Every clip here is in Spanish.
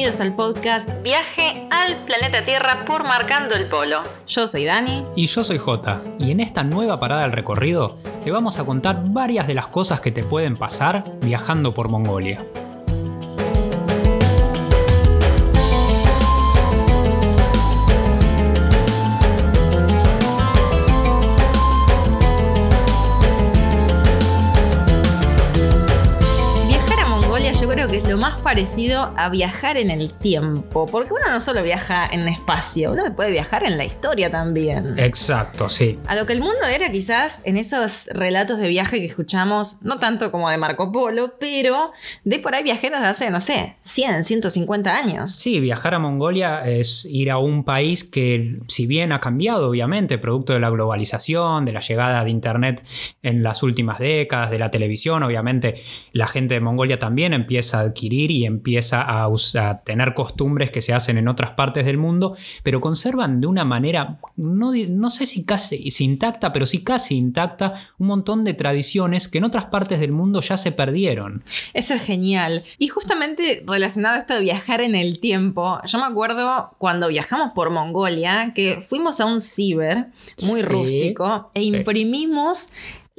bienvenidos al podcast Viaje al planeta Tierra por Marcando el Polo. Yo soy Dani. Y yo soy Jota. Y en esta nueva parada del recorrido te vamos a contar varias de las cosas que te pueden pasar viajando por Mongolia. Lo más parecido a viajar en el tiempo, porque uno no solo viaja en el espacio, uno puede viajar en la historia también. Exacto, sí. A lo que el mundo era quizás en esos relatos de viaje que escuchamos, no tanto como de Marco Polo, pero de por ahí viajeros de hace, no sé, 100, 150 años. Sí, viajar a Mongolia es ir a un país que, si bien ha cambiado, obviamente, producto de la globalización, de la llegada de Internet en las últimas décadas, de la televisión, obviamente la gente de Mongolia también empieza a adquirir y empieza a, tener costumbres que se hacen en otras partes del mundo, pero conservan de una manera, no, no sé si casi intacta, pero sí casi intacta, un montón de tradiciones que en otras partes del mundo ya se perdieron. Eso es genial. Y justamente relacionado a esto de viajar en el tiempo, yo me acuerdo cuando viajamos por Mongolia, que fuimos a un ciber muy rústico e imprimimos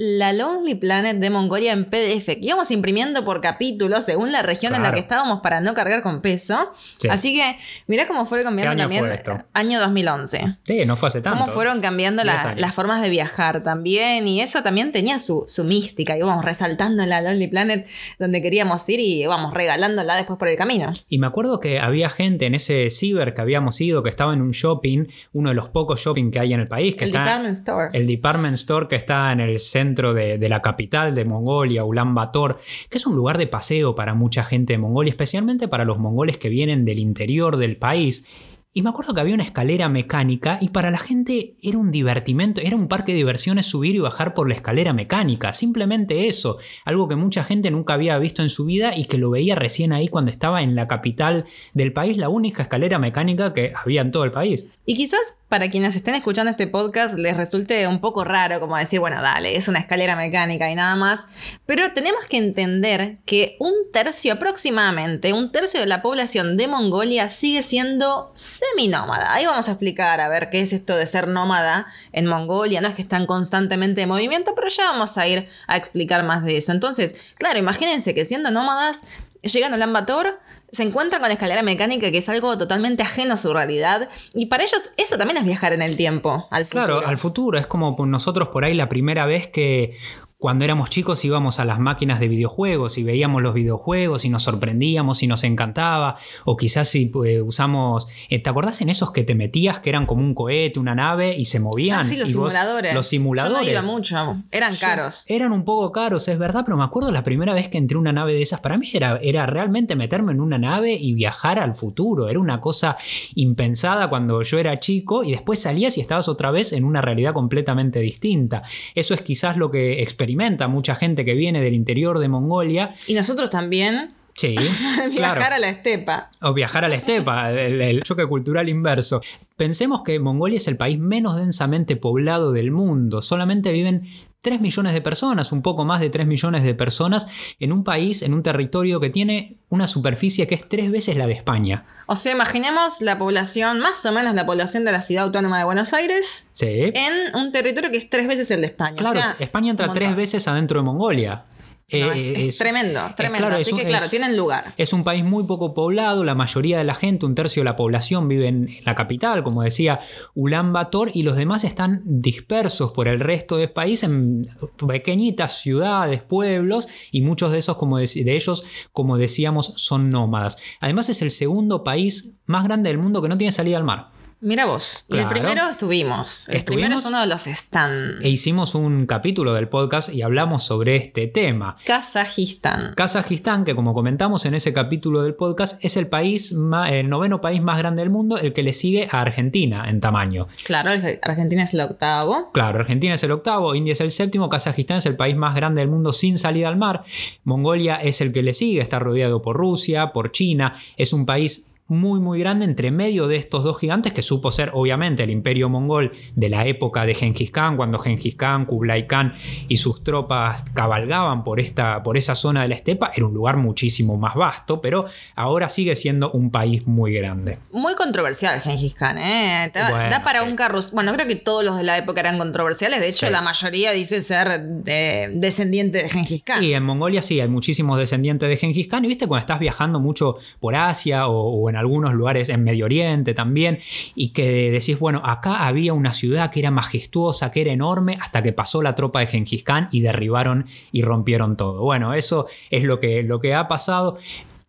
la Lonely Planet de Mongolia en PDF, que íbamos imprimiendo por capítulo según la región en la que estábamos para no cargar con peso. Así que mirá cómo fueron cambiando año también. Fue Año 2011. Sí, no fue hace tanto. Cómo fueron cambiando las formas de viajar también. Y eso también tenía su, su mística. Íbamos resaltando en la Lonely Planet donde queríamos ir y íbamos regalándola después por el camino. Y me acuerdo que había gente en ese ciber que habíamos ido que estaba en un shopping, uno de los pocos shopping que hay en el país. Que el Department Store. El Department Store que está en el centro de, la capital de Mongolia, Ulan Bator, que es un lugar de paseo para mucha gente de Mongolia, especialmente para los mongoles que vienen del interior del país. Y me acuerdo que había una escalera mecánica y para la gente era un divertimento, era un parque de diversiones subir y bajar por la escalera mecánica, simplemente eso, algo que mucha gente nunca había visto en su vida y que lo veía recién ahí cuando estaba en la capital del país, la única escalera mecánica que había en todo el país. Y quizás para quienes estén escuchando este podcast les resulte un poco raro como decir, bueno, dale, es una escalera mecánica y nada más, pero tenemos que entender que un tercio aproximadamente, un tercio de la población de Mongolia sigue siendo seminómada. Ahí vamos a explicar a ver qué es esto de ser nómada en Mongolia, no es que están constantemente en movimiento, pero ya vamos a ir a explicar más de eso. Entonces, claro, imagínense que siendo nómadas llegan a Lambator, se encuentran con escalera mecánica, que es algo totalmente ajeno a su realidad. Y para ellos eso también es viajar en el tiempo, al futuro. Claro, al futuro. Es como nosotros por ahí la primera vez que cuando éramos chicos íbamos a las máquinas de videojuegos y veíamos los videojuegos y nos sorprendíamos y nos encantaba. O quizás si pues, usamos. Eh, ¿Te acordás en esos que te metías que eran como un cohete, una nave y se movían? Ah, sí, los simuladores. los simuladores. Yo no iba mucho. Eran caros. eran un poco caros, es verdad, pero me acuerdo la primera vez que entré en una nave de esas. Para mí era, era realmente meterme en una nave y viajar al futuro. Era una cosa impensada cuando yo era chico y después salías y estabas otra vez en una realidad completamente distinta. Eso es quizás lo que experimento experimenta mucha gente que viene del interior de Mongolia. Y nosotros también. Sí. viajar a la estepa. O viajar a la estepa, el, choque cultural inverso. Pensemos que Mongolia es el país menos densamente poblado del mundo. Solamente viven 3 millones de personas, un poco más de 3 millones de personas en un país, en un territorio que tiene una superficie que es tres veces la de España. O sea, imaginemos la población, más o menos la población de la ciudad autónoma de Buenos Aires, en un territorio que es tres veces el de España. Claro, España entra tres veces adentro de Mongolia. Eh, es, tremendo, tremendo. Así que, claro, tienen lugar. Es un país muy poco poblado, la mayoría de la gente, un tercio de la población vive en la capital, como decía Ulan Bator, y los demás están dispersos por el resto del país en pequeñitas ciudades, pueblos, y muchos de esos, como de ellos, como decíamos, son nómadas. Además, es el segundo país más grande del mundo que no tiene salida al mar. Mira vos, el primero estuvimos. El primero es uno de los stand. E hicimos un capítulo del podcast y hablamos sobre este tema. Kazajistán. Kazajistán, que como comentamos en ese capítulo del podcast, es el país, el noveno país más grande del mundo, el que le sigue a Argentina en tamaño. Claro, Argentina es el octavo. Claro, Argentina es el octavo, India es el séptimo, Kazajistán es el país más grande del mundo sin salida al mar. Mongolia es el que le sigue, está rodeado por Rusia, por China, es un país muy muy grande entre medio de estos dos gigantes que supo ser obviamente el imperio mongol de la época de Genghis Khan, cuando Genghis Khan, Kublai Khan y sus tropas cabalgaban por, esta, por esa zona de la estepa, era un lugar muchísimo más vasto, pero ahora sigue siendo un país muy grande. Muy controversial Genghis Khan, ¿eh? Da, para un carrus. Bueno, creo que todos los de la época eran controversiales, de hecho la mayoría dice ser descendiente de Genghis Khan. Y en Mongolia sí, hay muchísimos descendientes de Genghis Khan, y viste cuando estás viajando mucho por Asia o en algunos lugares en Medio Oriente también, y que decís, bueno, acá había una ciudad que era majestuosa, que era enorme, hasta que pasó la tropa de Genghis Khan y derribaron y rompieron todo. Bueno, eso es lo que, lo que ha pasado.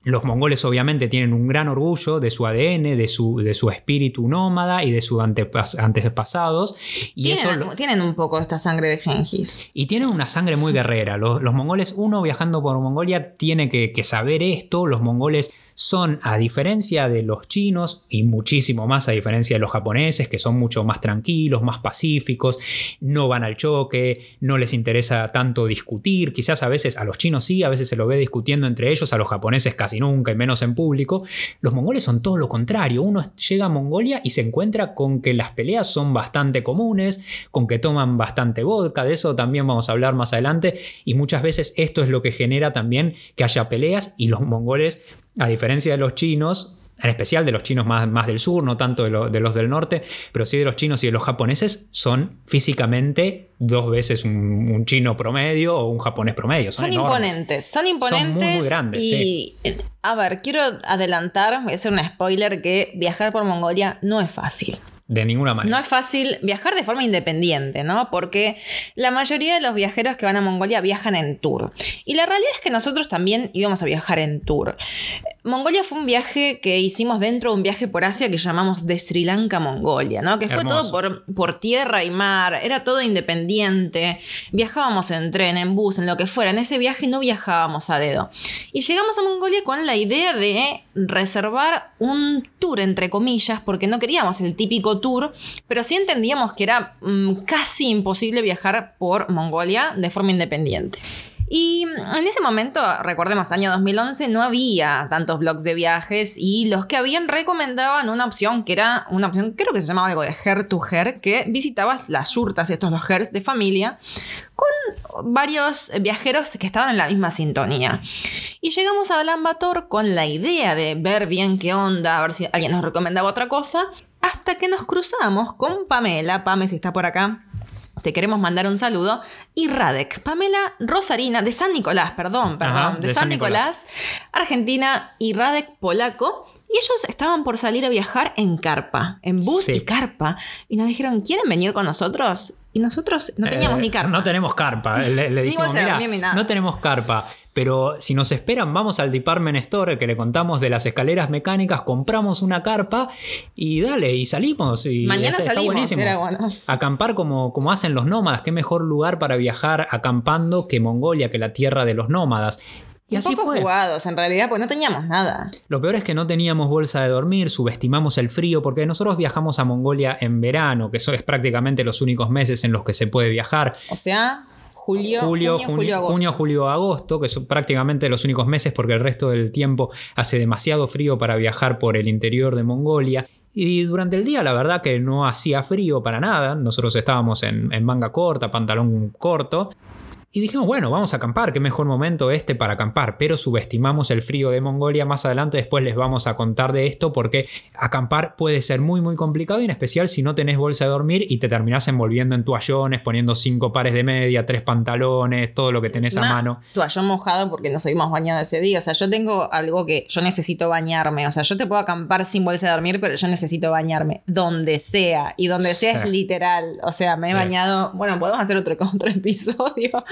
Los mongoles obviamente tienen un gran orgullo de su ADN, de su, de su espíritu nómada y de sus antepasados. Y tienen, eso tienen un poco esta sangre de Genghis. Y tienen una sangre muy guerrera. Los, mongoles, uno viajando por Mongolia, tiene que, que saber esto. Los mongoles son, a diferencia de los chinos y muchísimo más a diferencia de los japoneses, que son mucho más tranquilos, más pacíficos, no van al choque, no les interesa tanto discutir, quizás a veces a los chinos sí, a veces se lo ve discutiendo entre ellos, a los japoneses casi nunca y menos en público, los mongoles son todo lo contrario, uno llega a Mongolia y se encuentra con que las peleas son bastante comunes, con que toman bastante vodka, de eso también vamos a hablar más adelante, y muchas veces esto es lo que genera también que haya peleas y los mongoles a diferencia de los chinos, en especial de los chinos más, más del sur, no tanto de, los del norte, pero sí de los chinos y de los japoneses, son físicamente dos veces un, chino promedio o un japonés promedio. Son, imponentes, son imponentes. Son muy, grandes. Y, a ver, quiero adelantar, voy a hacer un spoiler, que viajar por Mongolia no es fácil. De ninguna manera. No es fácil viajar de forma independiente, ¿no? Porque la mayoría de los viajeros que van a Mongolia viajan en tour. Y la realidad es que nosotros también íbamos a viajar en tour. Mongolia fue un viaje que hicimos dentro de un viaje por Asia que llamamos de Sri Lanka a Mongolia, ¿no? Que fue todo por, por tierra y mar, era todo independiente. Viajábamos en tren, en bus, en lo que fuera. En ese viaje no viajábamos a dedo. Y llegamos a Mongolia con la idea de reservar un tour, entre comillas, porque no queríamos el típico tour, pero sí entendíamos que era mm, casi imposible viajar por Mongolia de forma independiente. Y en ese momento, recordemos, año 2011, no había tantos blogs de viajes y los que habían recomendaban una opción que era una opción, creo que se llamaba algo de Her to Her, que visitabas las yurtas, estos los hers de familia, con varios viajeros que estaban en la misma sintonía. Y llegamos a Bator con la idea de ver bien qué onda, a ver si alguien nos recomendaba otra cosa, hasta que nos cruzamos con Pamela, Pame si está por acá, te queremos mandar un saludo. Y Radek, Pamela Rosarina, de San Nicolás, perdón, perdón, de, San, Nicolás, Argentina, y Radek polaco. Y ellos estaban por salir a viajar en carpa, en bus y carpa. Y nos dijeron, ¿quieren venir con nosotros? Y nosotros no teníamos eh, ni carpa. No tenemos carpa. Le, dijimos, mira, no tenemos carpa. Pero si nos esperan, vamos al Department Store que le contamos de las escaleras mecánicas, compramos una carpa y dale, y salimos. Y Mañana salimos, era bueno. Acampar como, como hacen los nómadas. Qué mejor lugar para viajar acampando que Mongolia, que la tierra de los nómadas. Y así poco jugados, en realidad, pues no teníamos nada. Lo peor es que no teníamos bolsa de dormir, subestimamos el frío, porque nosotros viajamos a Mongolia en verano, que eso es prácticamente los únicos meses en los que se puede viajar. O sea, julio, julio, junio, julio, agosto. junio, julio, agosto, que son prácticamente los únicos meses porque el resto del tiempo hace demasiado frío para viajar por el interior de Mongolia. Y durante el día la verdad que no hacía frío para nada, nosotros estábamos en, en manga corta, pantalón corto, y dijimos, bueno, vamos a acampar, qué mejor momento este para acampar, pero subestimamos el frío de Mongolia. Más adelante después les vamos a contar de esto porque acampar puede ser muy muy complicado y en especial si no tenés bolsa de dormir y te terminás envolviendo en toallones, poniendo cinco pares de media, tres pantalones, todo lo que tenés a mano. Toallón mojado porque nos seguimos bañando ese día. O sea, yo tengo algo que yo necesito bañarme. O sea, yo te puedo acampar sin bolsa de dormir, pero yo necesito bañarme donde sea. Y donde sea es literal. O sea, me he bañado. Bueno, podemos hacer otro, otro episodio.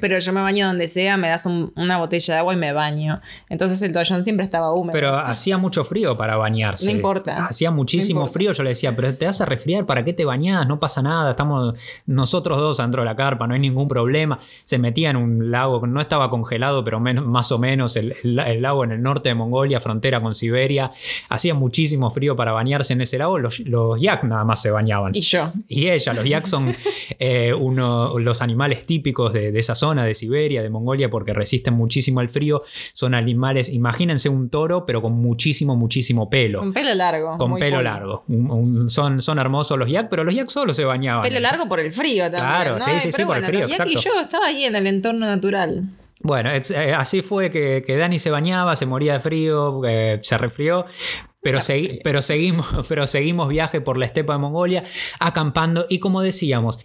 Pero yo me baño donde sea, me das una botella de agua y me baño. Entonces el toallón siempre estaba húmedo. Pero hacía mucho frío para bañarse. No importa. Hacía muchísimo frío. Yo le decía, pero te vas a resfriar, ¿para qué te bañas? No pasa nada. Estamos nosotros dos dentro de la carpa, no hay ningún problema. Se metía en un lago, no estaba congelado, pero más o menos el, lago en el norte de Mongolia, frontera con Siberia. Hacía muchísimo frío para bañarse en ese lago. Los, los yak nada más se bañaban. Y yo. Y ella, los yak son eh, uno, los animales típicos de, de, esa zona, de Siberia, de Mongolia, porque resisten muchísimo al frío. Son animales, imagínense un toro, pero con muchísimo, muchísimo pelo. Con pelo largo. Con pelo cool. largo. Un, un, son, son hermosos los yak, pero los yak solo se bañaban. Pelo largo por el frío también. Claro, ¿no? sí, sí, sí, bueno, por el frío, los yak exacto. y yo estaba ahí en el entorno natural. Bueno, eh, así fue que, que, Dani se bañaba, se moría de frío, eh, se resfrió. Pero, segui pero, seguimos, pero seguimos viaje por la estepa de Mongolia, acampando y como decíamos,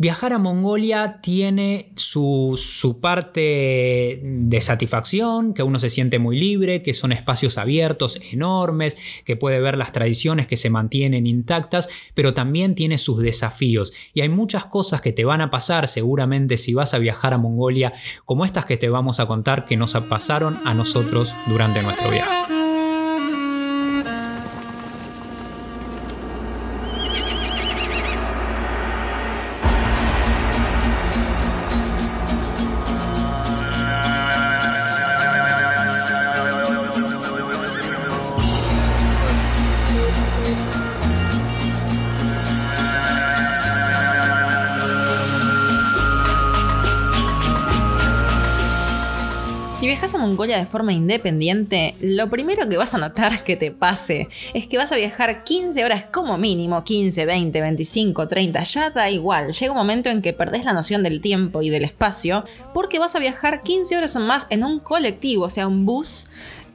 Viajar a Mongolia tiene su, su, parte de satisfacción, que uno se siente muy libre, que son espacios abiertos enormes, que puede ver las tradiciones que se mantienen intactas, pero también tiene sus desafíos. Y hay muchas cosas que te van a pasar seguramente si vas a viajar a Mongolia, como estas que te vamos a contar que nos pasaron a nosotros durante nuestro viaje. Mongolia de forma independiente, lo primero que vas a notar que te pase es que vas a viajar 15 horas como mínimo, 15, 20, 25, 30, ya da igual. Llega un momento en que perdés la noción del tiempo y del espacio porque vas a viajar 15 horas o más en un colectivo, o sea, un bus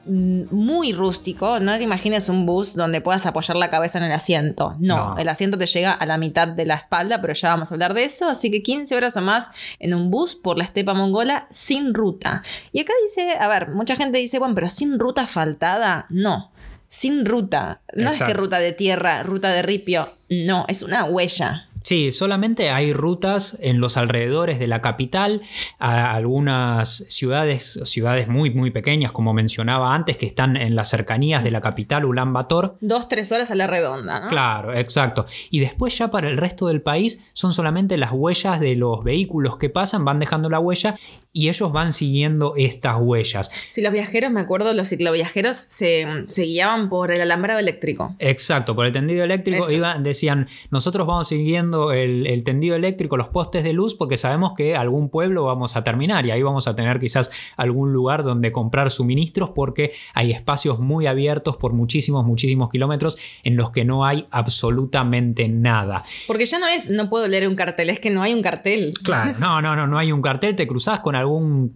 muy rústico. No te imagines un bus donde puedas apoyar la cabeza en el asiento. No, no, el asiento te llega a la mitad de la espalda, pero ya vamos a hablar de eso. Así que 15 horas o más en un bus por la estepa mongola sin ruta. Y acá dice, a ver, mucha gente dice, bueno, pero sin ruta faltada. No. Sin ruta. No Exacto. es que ruta de tierra, ruta de ripio. No, es una huella. Sí, solamente hay rutas en los alrededores de la capital, a algunas ciudades, ciudades muy, muy pequeñas, como mencionaba antes, que están en las cercanías de la capital, Ulan Bator. Dos, tres horas a la redonda, ¿no? Claro, exacto. Y después ya para el resto del país son solamente las huellas de los vehículos que pasan, van dejando la huella y ellos van siguiendo estas huellas. Sí, los viajeros, me acuerdo, los cicloviajeros se, se guiaban por el alambrado eléctrico. Exacto, por el tendido eléctrico. Iban, decían, nosotros vamos siguiendo el, el, tendido eléctrico, los postes de luz, porque sabemos que algún pueblo vamos a terminar y ahí vamos a tener quizás algún lugar donde comprar suministros porque hay espacios muy abiertos por muchísimos, muchísimos kilómetros en los que no hay absolutamente nada. Porque ya no es, no puedo leer un cartel, es que no hay un cartel. Claro, no, no, no, no hay un cartel, te cruzás con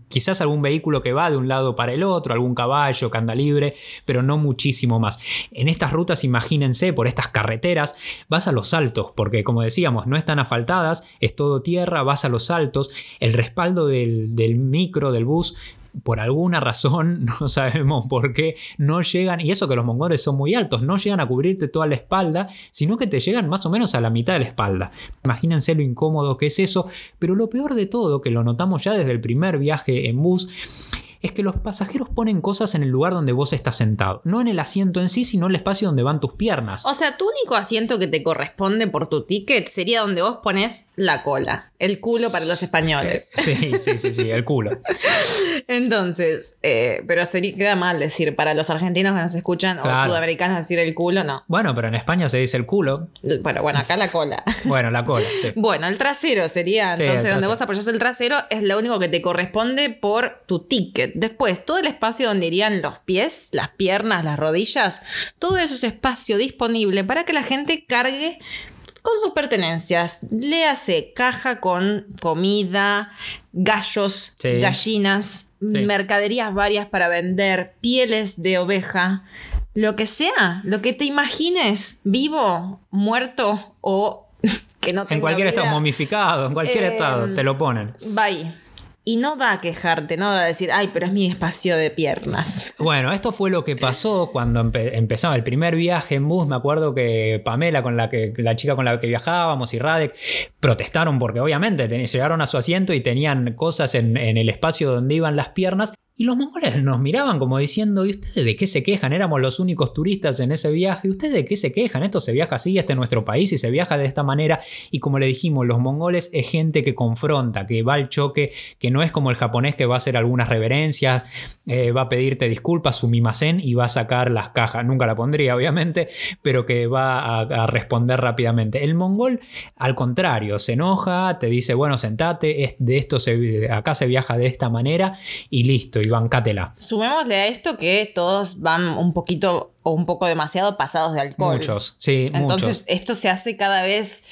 quizás algún vehículo que va de un lado para el otro, algún caballo que anda libre, pero no muchísimo más. En estas rutas, imagínense, por estas carreteras, vas a los altos, porque como decíamos, no están asfaltadas, es todo tierra, vas a los altos, el respaldo del micro, del bus, por alguna razón, no sabemos por qué, no llegan, y eso que los mongoles son muy altos, no llegan a cubrirte toda la espalda, sino que te llegan más o menos a la mitad de la espalda. Imagínense lo incómodo que es eso, pero lo peor de todo, que lo notamos ya desde el primer viaje en bus, es que los pasajeros ponen cosas en el lugar donde vos estás sentado. No en el asiento en sí, sino en el espacio donde van tus piernas. O sea, tu único asiento que te corresponde por tu ticket sería donde vos pones la cola. El culo para los españoles. Sí, sí, sí, sí, el culo. Entonces, eh, pero sería, queda mal decir para los argentinos que nos escuchan claro. o sudamericanos decir el culo, no. Bueno, pero en España se dice el culo. Bueno, bueno, acá la cola. bueno, la cola, sí. Bueno, el trasero sería, entonces, donde vos apoyás el trasero es lo único que te corresponde por tu ticket. Después, todo el espacio donde irían los pies, las piernas, las rodillas, todo eso es espacio disponible para que la gente cargue con sus pertenencias. Léase caja con comida, gallos, sí. gallinas, sí. mercaderías varias para vender, pieles de oveja, lo que sea, lo que te imagines, vivo, muerto o que no tenga En cualquier vida. estado momificado, en cualquier eh, estado, te lo ponen. Bye. Y no da a quejarte, no da a decir, ay, pero es mi espacio de piernas. Bueno, esto fue lo que pasó cuando empe empezaba el primer viaje en bus. Me acuerdo que Pamela, con la, que, la chica con la que viajábamos, y Radek, protestaron porque obviamente llegaron a su asiento y tenían cosas en el espacio donde iban las piernas Y los mongoles nos miraban como diciendo, ¿y ustedes de qué se quejan? Éramos los únicos turistas en ese viaje. ¿Y ustedes de qué se quejan? Esto se viaja así, este es nuestro país y se viaja de esta manera. Y como le dijimos, los mongoles es gente que confronta, que va al choque, que no es como el japonés que va a hacer algunas reverencias, eh, va a pedirte disculpas, su mimasen y va a sacar las cajas. Nunca la pondría, obviamente, pero que va a, responder rápidamente. El mongol, al contrario, se enoja, te dice, bueno, sentate, de esto se, acá se viaja de esta manera y listo bancátela. Sumémosle a esto que todos van un poquito o un poco demasiado pasados de alcohol. Muchos, sí, Entonces esto se hace cada vez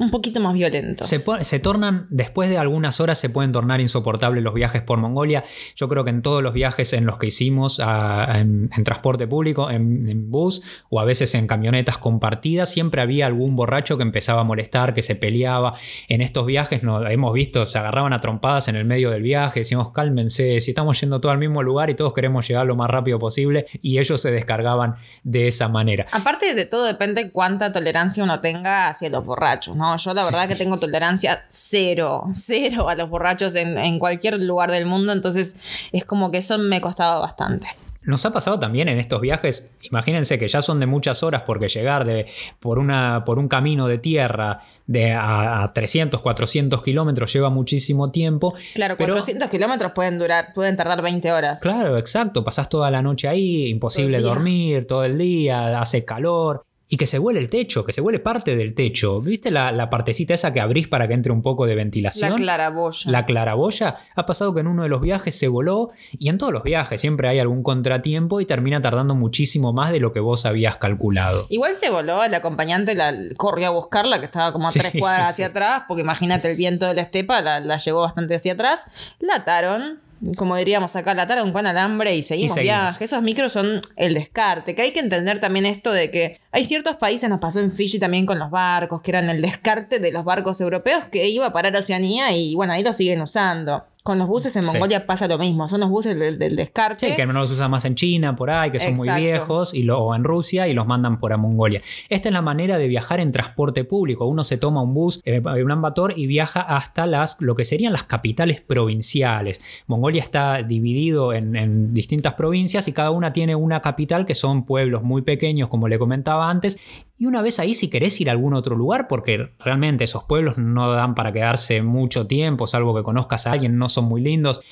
un poquito más violento. Se, se, tornan, después de algunas horas, se pueden tornar insoportables los viajes por Mongolia. Yo creo que en todos los viajes en los que hicimos en, transporte público, en, bus o a veces en camionetas compartidas, siempre había algún borracho que empezaba a molestar, que se peleaba. En estos viajes no, hemos visto, se agarraban a trompadas en el medio del viaje, decíamos, cálmense, si estamos yendo todo al mismo lugar y todos queremos llegar lo más rápido posible, y ellos se descargaban de esa manera. Aparte de todo, depende cuánta tolerancia uno tenga hacia los borrachos, ¿no? Yo la verdad que tengo tolerancia cero, cero a los borrachos en, en cualquier lugar del mundo, entonces es como que eso me costaba bastante. Nos ha pasado también en estos viajes, imagínense que ya son de muchas horas porque llegar de, por, una, por un camino de tierra de a, 300, 400 kilómetros lleva muchísimo tiempo. Claro, 400 kilómetros pueden durar, pueden tardar 20 horas. Claro, exacto, pasás toda la noche ahí, imposible dormir todo el día, hace calor y que se huele el techo, que se huele parte del techo. ¿Viste la, partecita esa que abrís para que entre un poco de ventilación? La claraboya. La claraboya. Ha pasado que en uno de los viajes se voló y en todos los viajes siempre hay algún contratiempo y termina tardando muchísimo más de lo que vos habías calculado. Igual se voló, el acompañante la corrió a buscarla, que estaba como a tres cuadras hacia atrás, porque imagínate el viento de la estepa, la, la llevó bastante hacia atrás. La ataron como diríamos acá, la tara con alambre y seguimos, y viaje. Esos micros son el descarte. Que hay que entender también esto de que hay ciertos países, nos pasó en Fiji también con los barcos, que eran el descarte de los barcos europeos que iba a parar a Oceanía y bueno, ahí lo siguen usando. Con los buses en Mongolia pasa lo mismo, son los buses del, descarte. Sí, que no los usan más en China, por ahí, que son muy viejos, y o en Rusia y los mandan por a Mongolia. Esta es la manera de viajar en transporte público. Uno se toma un bus, eh, un ambator, y viaja hasta las, lo que serían las capitales provinciales. Mongolia está dividido en, en distintas provincias y cada una tiene una capital que son pueblos muy pequeños, como le comentaba antes, y una vez ahí, si querés ir a algún otro lugar, porque realmente esos pueblos no dan para quedarse mucho tiempo, salvo que conozcas a alguien, no son muy lindos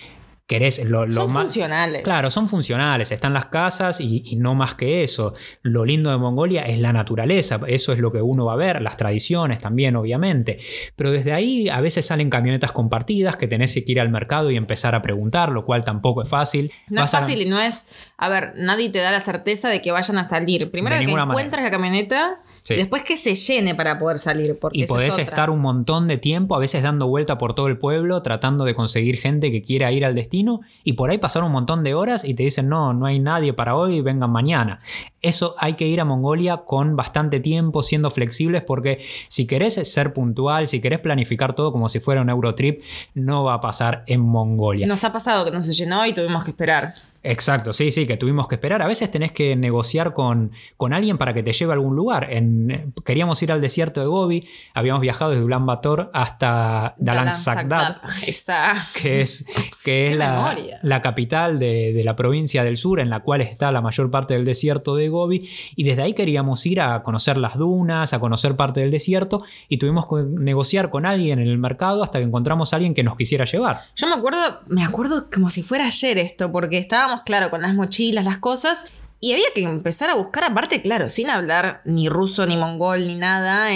querés lo, son funcionales. Claro, son funcionales, están las casas y, no más que eso. Lo lindo de Mongolia es la naturaleza, eso es lo que uno va a ver, las tradiciones también, obviamente. Pero desde ahí a veces salen camionetas compartidas que tenés que ir al mercado y empezar a preguntar, lo cual tampoco es fácil. No es fácil y no es, a ver, nadie te da la certeza de que vayan a salir. Primero que encuentras la camioneta Después que se llene para poder salir. Porque y podés estar un montón de tiempo, a veces dando vuelta por todo el pueblo, tratando de conseguir gente que quiera ir al destino, y por ahí pasar un montón de horas y te dicen, no, no hay nadie para hoy, vengan mañana. Eso hay que ir a Mongolia con bastante tiempo, siendo flexibles, porque si querés ser puntual, si querés planificar todo como si fuera un Eurotrip, no va a pasar en Mongolia. Nos ha pasado que no se llenó y tuvimos que esperar. Exacto, sí, sí, que tuvimos que esperar. A veces tenés que negociar con, con alguien para que te lleve a algún lugar. En, queríamos ir al desierto de Gobi, habíamos viajado desde Ulan Bator hasta Dalan Sagdad, que es, que es la, la, capital de, la provincia del sur, en la cual está la mayor parte del desierto de Gobi. Y desde ahí queríamos ir a conocer las dunas, a conocer parte del desierto, y tuvimos que negociar con alguien en el mercado hasta que encontramos a alguien que nos quisiera llevar. Yo me acuerdo, me acuerdo como si fuera ayer esto, porque claro, con las mochilas, las cosas. Y había que empezar a buscar, aparte, claro, sin hablar ni ruso, ni mongol, ni nada.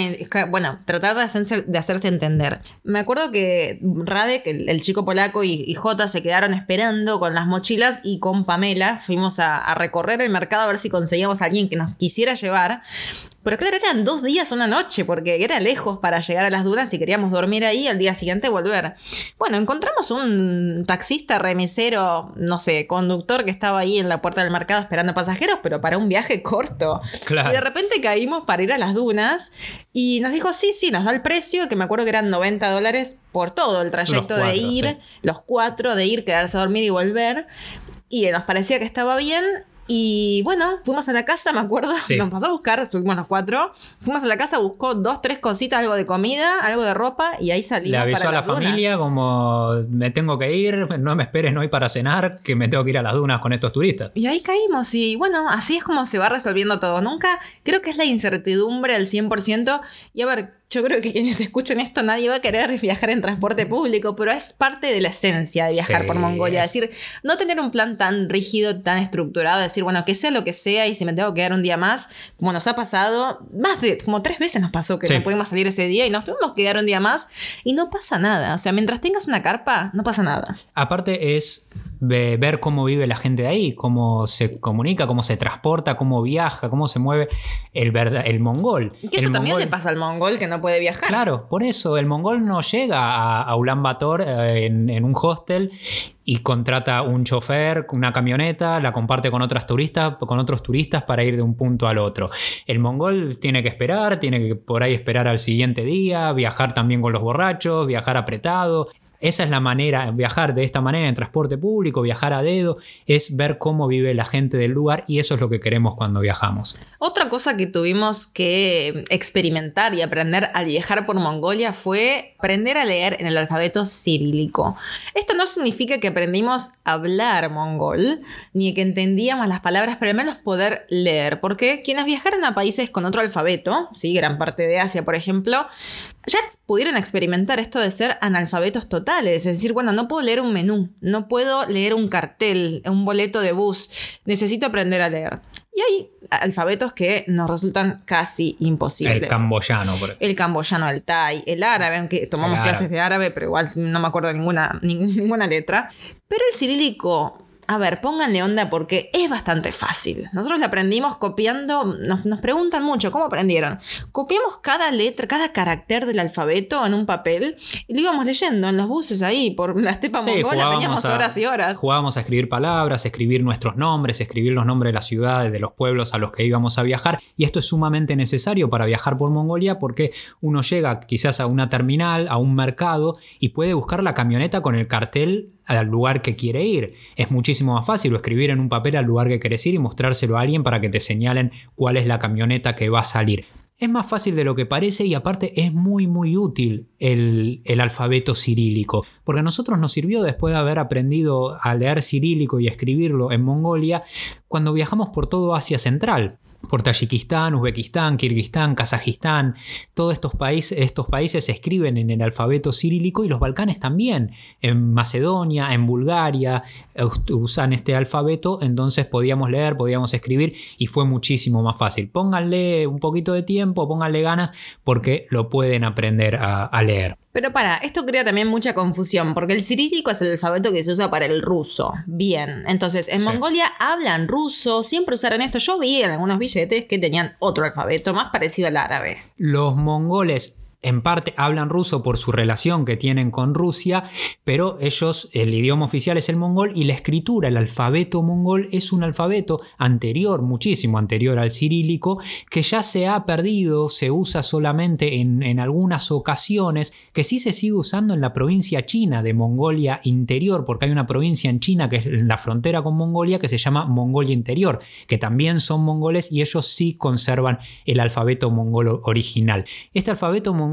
Bueno, tratar de hacerse, de hacerse entender. Me acuerdo que Radek, el, el chico polaco, y, y, Jota se quedaron esperando con las mochilas y con Pamela fuimos a, a, recorrer el mercado a ver si conseguíamos a alguien que nos quisiera llevar. Pero claro, eran dos días, una noche, porque era lejos para llegar a las dunas y queríamos dormir ahí y al día siguiente volver. Bueno, encontramos un taxista, remisero, no sé, conductor que estaba ahí en la puerta del mercado esperando pasajeros, pero para un viaje corto. Y de repente caímos para ir a las dunas y nos dijo, sí, sí, nos da el precio, que me acuerdo que eran 90 dólares por todo el trayecto de ir, los cuatro, de ir, quedarse a dormir y volver. Y nos parecía que estaba bien Y bueno, fuimos a la casa, me acuerdo, Sí. nos pasó a buscar, subimos los cuatro, fuimos a la casa, buscó dos, tres cositas, algo de comida, algo de ropa, y ahí salimos. Le avisó para a la dunas. familia como me tengo que ir, no me esperes hoy para cenar, que me tengo que ir a las dunas con estos turistas. Y ahí caímos y bueno, así es como se va resolviendo todo. Nunca, creo que es la incertidumbre al 100%. Y a ver, yo creo que quienes escuchen esto, nadie va a querer viajar en transporte público, pero es parte de la esencia de viajar Sí, por Mongolia. es- decir, no tener un plan tan rígido, tan estructurado, decir, bueno, que sea lo que sea y si me tengo que quedar un día más, como nos ha pasado, más de como tres veces nos pasó que Sí. no pudimos salir ese día y nos tuvimos que quedar un día más y no pasa nada. O sea, mientras tengas una carpa, no pasa nada. Aparte es ve- ver cómo vive la gente de ahí, cómo se comunica, cómo se transporta, cómo viaja, cómo se mueve el, verda- el mongol. Y que eso El también mongol- le pasa al mongol que no puede viajar. Claro, por eso el mongol no llega a, a Ulan Bator eh, en, en un hostel y contrata un chofer, una camioneta, la comparte con otras turistas, con otros turistas para ir de un punto al otro. El mongol tiene que esperar, tiene que por ahí esperar al siguiente día, viajar también con los borrachos, viajar apretado. Esa es la manera, viajar de esta manera en transporte público, viajar a dedo, es ver cómo vive la gente del lugar y eso es lo que queremos cuando viajamos. Otra cosa que tuvimos que experimentar y aprender al viajar por Mongolia fue aprender a leer en el alfabeto cirílico. Esto no significa que aprendimos a hablar mongol, ni que entendíamos las palabras, pero al menos poder leer, porque quienes viajaron a países con otro alfabeto, ¿sí? gran parte de Asia, por ejemplo, ya pudieron experimentar esto de ser analfabetos totales, es decir, bueno, no puedo leer un menú, no puedo leer un cartel, un boleto de bus, necesito aprender a leer. Y hay alfabetos que nos resultan casi imposibles. El camboyano, por ejemplo. El camboyano, el thai, el árabe, aunque tomamos árabe. clases de árabe, pero igual no me acuerdo ninguna, ni- ninguna letra. Pero el cirílico, a ver, pónganle onda porque es bastante fácil. Nosotros lo aprendimos copiando, nos, nos preguntan mucho, ¿cómo aprendieron? Copiamos cada letra, cada carácter del alfabeto en un papel y lo íbamos leyendo en los buses ahí, por la estepa Sí, mongola, teníamos a- horas y horas. Jugábamos a escribir palabras, escribir nuestros nombres, escribir los nombres de las ciudades, de los pueblos a los que íbamos a viajar. Y esto es sumamente necesario para viajar por Mongolia porque uno llega quizás a una terminal, a un mercado y puede buscar la camioneta con el cartel al lugar que quiere ir. Es muchísimo más fácil escribir en un papel al lugar que querés ir y mostrárselo a alguien para que te señalen cuál es la camioneta que va a salir. Es más fácil de lo que parece y aparte es muy muy útil el, el alfabeto cirílico, porque a nosotros nos sirvió después de haber aprendido a leer cirílico y escribirlo en Mongolia cuando viajamos por todo Asia Central. Por Tayikistán, Uzbekistán, Kirguistán, Kazajistán, todos estos países, estos países se escriben en el alfabeto cirílico y los Balcanes también. En Macedonia, en Bulgaria, usan este alfabeto, entonces podíamos leer, podíamos escribir y fue muchísimo más fácil. Pónganle un poquito de tiempo, pónganle ganas porque lo pueden aprender a leer. Pero para, esto crea también mucha confusión, porque el cirílico es el alfabeto que se usa para el ruso. Bien, entonces en Sí. Mongolia hablan ruso, siempre usaron esto. Yo vi en algunos billetes que tenían otro alfabeto más parecido al árabe. Los mongoles en parte hablan ruso por su relación que tienen con Rusia, pero ellos, el idioma oficial es el mongol y la escritura, el alfabeto mongol es un alfabeto anterior, muchísimo anterior al cirílico, que ya se ha perdido, se usa solamente en, en algunas ocasiones, que sí se sigue usando en la provincia china de Mongolia Interior, porque hay una provincia en China que es la frontera con Mongolia que se llama Mongolia Interior, que también son mongoles y ellos sí conservan el alfabeto mongol original. Este alfabeto mongol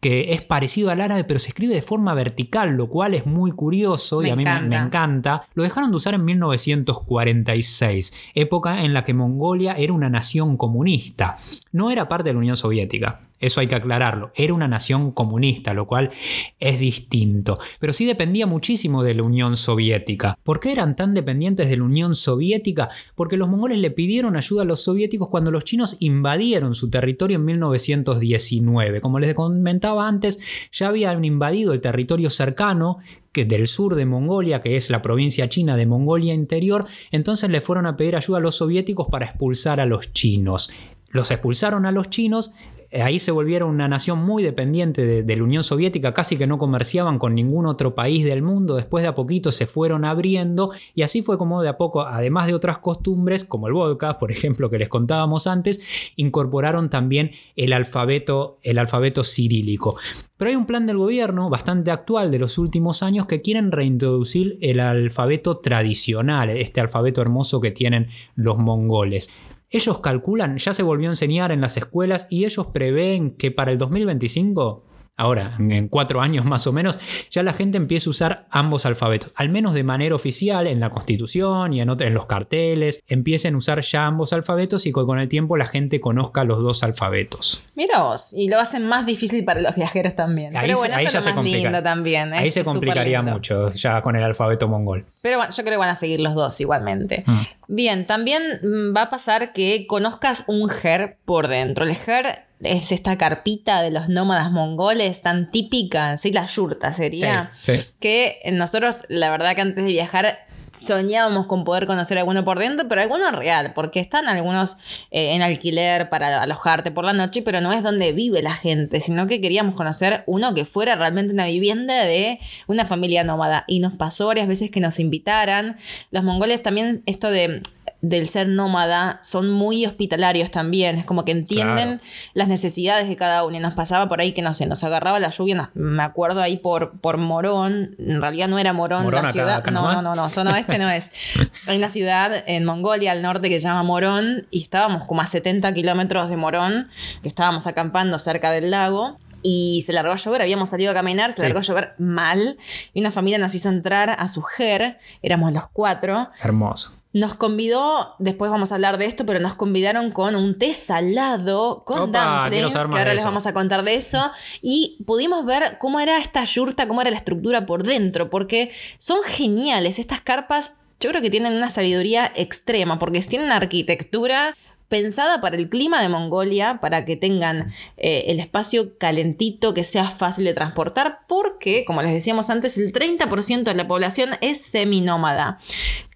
que es parecido al árabe pero se escribe de forma vertical, lo cual es muy curioso Me y a mí me- me encanta. encanta. Lo dejaron de usar en 1946, época en la que Mongolia era una nación comunista. No era parte de la Unión Soviética. Eso hay que aclararlo. Era una nación comunista, lo cual es distinto. Pero sí dependía muchísimo de la Unión Soviética. ¿Por qué eran tan dependientes de la Unión Soviética? Porque los mongoles le pidieron ayuda a los soviéticos cuando los chinos invadieron su territorio en 1919. Como les comentaba antes, ya habían invadido el territorio cercano del sur de Mongolia, que es la provincia china de Mongolia Interior, entonces le fueron a pedir ayuda a los soviéticos para expulsar a los chinos. Los expulsaron a los chinos, ahí se volvieron una nación muy dependiente de, de, la Unión Soviética, casi que no comerciaban con ningún otro país del mundo, después de a poquito se fueron abriendo y así fue como de a poco, además de otras costumbres como el vodka, por ejemplo, que les contábamos antes, incorporaron también el alfabeto, el alfabeto cirílico. Pero hay un plan del gobierno bastante actual de los últimos años que quieren reintroducir el alfabeto tradicional, este alfabeto hermoso que tienen los mongoles. Ellos calculan, ya se volvió a enseñar en las escuelas y ellos prevén que para el 2025 ahora, en cuatro años más o menos, ya la gente empieza a usar ambos alfabetos, al menos de manera oficial en la constitución y en, en los carteles, empiecen a usar ya ambos alfabetos y que con el tiempo la gente conozca los dos alfabetos. Mira vos, y lo hacen más difícil para los viajeros también. Ahí, Pero bueno, ahí eso ya es se lo más complica. lindo también. Ahí se complicaría mucho ya con el alfabeto mongol. Pero bueno, yo creo que van a seguir los dos igualmente. Mm. Bien, también mm, va a pasar que conozcas un ger por dentro. El ger es esta carpita de los nómadas mongoles tan típica, sí, la yurta sería. Sí, sí. Que nosotros, la verdad que antes de viajar soñábamos con poder conocer alguno por dentro, pero alguno real, porque están algunos eh, en alquiler para alojarte por la noche, pero no es donde vive la gente, sino que queríamos conocer uno que fuera realmente una vivienda de una familia nómada. Y nos pasó varias veces que nos invitaran. Los mongoles también, esto de del ser nómada son muy hospitalarios también, es como que entienden Claro. las necesidades de cada uno y nos pasaba por ahí que no sé, nos agarraba la lluvia, nos- me acuerdo ahí por, por Morón, en realidad no era Morón, Morón la acá- ciudad, acá no, no, no, no, zona oeste no es. Hay una ciudad en Mongolia al norte que se llama Morón y estábamos como a 70 kilómetros de Morón, que estábamos acampando cerca del lago. Y se largó a llover, habíamos salido a caminar, se Sí. largó a llover mal. Y una familia nos hizo entrar a su ger, éramos los cuatro. Hermoso. Nos convidó, después vamos a hablar de esto, pero nos convidaron con un té salado, con Opa, dumplings, que ahora les vamos a contar de eso. Y pudimos ver cómo era esta yurta, cómo era la estructura por dentro, porque son geniales. Estas carpas, yo creo que tienen una sabiduría extrema, porque tienen una arquitectura pensada para el clima de Mongolia, para que tengan eh, el espacio calentito, que sea fácil de transportar, porque, como les decíamos antes, el 30% de la población es seminómada.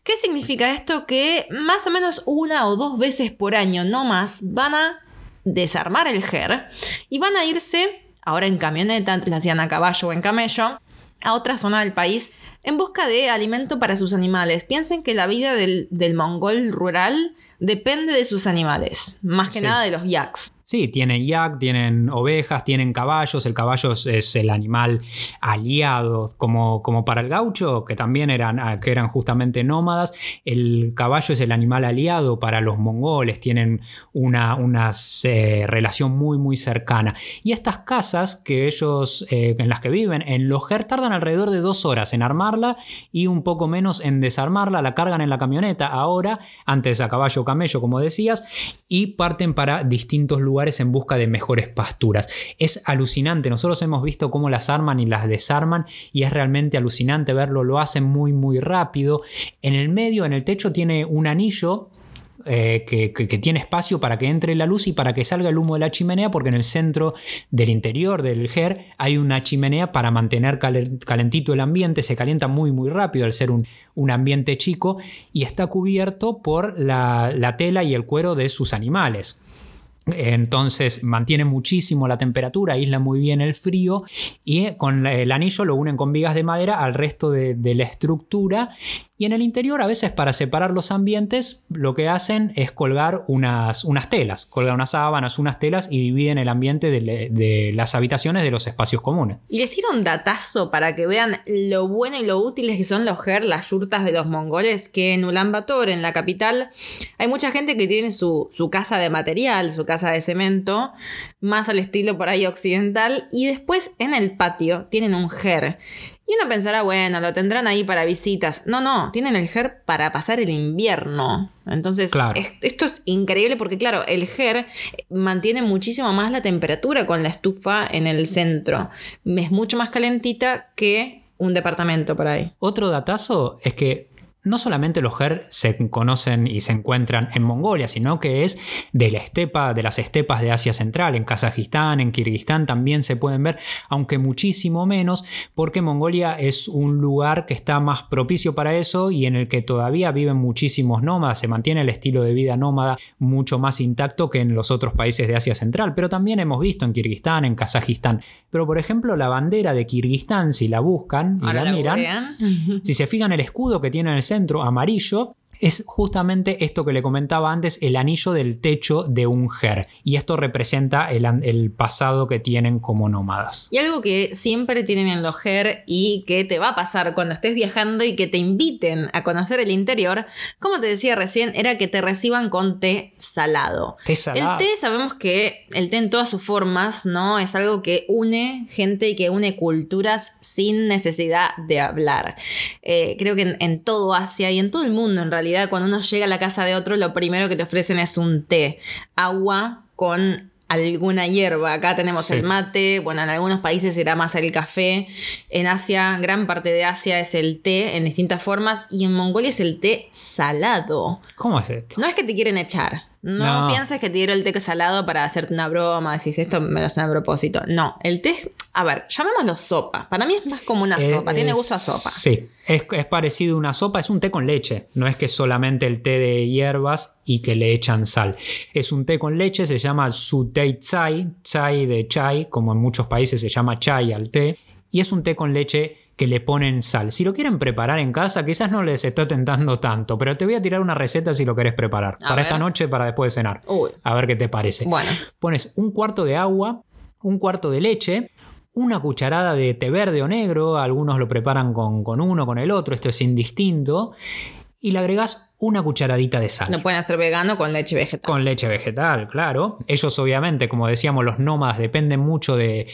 ¿Qué significa esto? Que más o menos una o dos veces por año, no más, van a desarmar el GER y van a irse, ahora en camioneta, antes lo hacían a caballo o en camello, a otra zona del país en busca de alimento para sus animales. Piensen que la vida del, del mongol rural depende de sus animales, más que Sí. nada de los yaks. Sí, tienen yak, tienen ovejas, tienen caballos. El caballo es, el animal aliado, como, como para el gaucho, que también eran, ah, que eran justamente nómadas. El caballo es el animal aliado para los mongoles, tienen una, una eh, relación muy, muy cercana. Y estas casas que ellos, eh, en las que viven, en los GER tardan alrededor de dos horas en armarla y un poco menos en desarmarla. La cargan en la camioneta ahora, antes a caballo o camello, como decías, y parten para distintos lugares en busca de mejores pasturas. Es alucinante, nosotros hemos visto cómo las arman y las desarman y es realmente alucinante verlo, lo hacen muy muy rápido. En el medio, en el techo, tiene un anillo eh, que, que- que tiene espacio para que entre la luz y para que salga el humo de la chimenea, porque en el centro del interior del GER hay una chimenea para mantener calen- calentito el ambiente, se calienta muy muy rápido al ser un, un ambiente chico y está cubierto por la, la tela y el cuero de sus animales. Entonces mantiene muchísimo la temperatura, aísla muy bien el frío y eh, con el anillo lo unen con vigas de madera al resto de, la estructura. Y en el interior, a veces para separar los ambientes, lo que hacen es colgar unas, unas telas, colgar unas sábanas, unas telas y dividen el ambiente de, las habitaciones de los espacios comunes. Y les tiro un datazo para que vean lo bueno y lo útiles que son los ger, las yurtas de los mongoles, que en Ulaanbaatar, en la capital, hay mucha gente que tiene su, su casa de material, su casa de cemento, más al estilo por ahí occidental, y después en el patio tienen un ger. Y uno pensará, bueno, lo tendrán ahí para visitas. No, no, tienen el GER para pasar el invierno. Entonces, Claro. es- esto es increíble porque, claro, el GER mantiene muchísimo más la temperatura con la estufa en el centro. Es mucho más calentita que un departamento por ahí. Otro datazo es que no solamente los Her se conocen y se encuentran en Mongolia, sino que es de la estepa, de las estepas de Asia Central, en Kazajistán, en Kirguistán también se pueden ver, aunque muchísimo menos, porque Mongolia es un lugar que está más propicio para eso y en el que todavía viven muchísimos nómadas, se mantiene el estilo de vida nómada mucho más intacto que en los otros países de Asia Central, pero también hemos visto en Kirguistán, en Kazajistán. Pero por ejemplo, la bandera de Kirguistán, si la buscan y la, miran, si se fijan el escudo que tiene en el centro amarillo, es justamente esto que le comentaba antes, el anillo del techo de un ger. Y esto representa el, pasado que tienen como nómadas. Y algo que siempre tienen en los ger y que te va a pasar cuando estés viajando y que te inviten a conocer el interior, como te decía recién, era que te reciban con té salado. Té salado. El té sabemos que el té en todas sus formas, ¿no? Es algo que une gente y que une culturas sin necesidad de hablar. Eh, creo que en todo Asia y en todo el mundo en realidad cuando uno llega a la casa de otro, lo primero que te ofrecen es un té, agua con alguna hierba. Acá tenemos el mate, bueno, en algunos países será más el café. En Asia, gran parte de Asia es el té en distintas formas y en Mongolia es el té salado. ¿Cómo es esto? No es que te quieren echar. No, pienses que te dieron el té salado para hacerte una broma, decís esto me lo hacen a propósito. No, el té, a ver, llamémoslo sopa. Para mí es más como una sopa, tiene gusto a sopa. Sí, es, parecido a una sopa, es un té con leche. No es que solamente el té de hierbas y que le echan sal. Es un té con leche, se llama su tei chai, chai de chai, como en muchos países se llama chai al té. Y es un té con leche que le ponen sal. Si lo quieren preparar en casa, quizás no les está tentando tanto, pero te voy a tirar una receta si lo querés preparar. para esta noche, para después de cenar. A ver qué te parece. Bueno. Pones un cuarto de agua, un cuarto de leche, una cucharada de té verde o negro, algunos lo preparan con, con uno, con el otro, esto es indistinto, y le agregas una cucharadita de sal. No pueden hacer vegano con leche vegetal. Con leche vegetal, claro. Ellos obviamente, como decíamos, los nómadas dependen mucho de,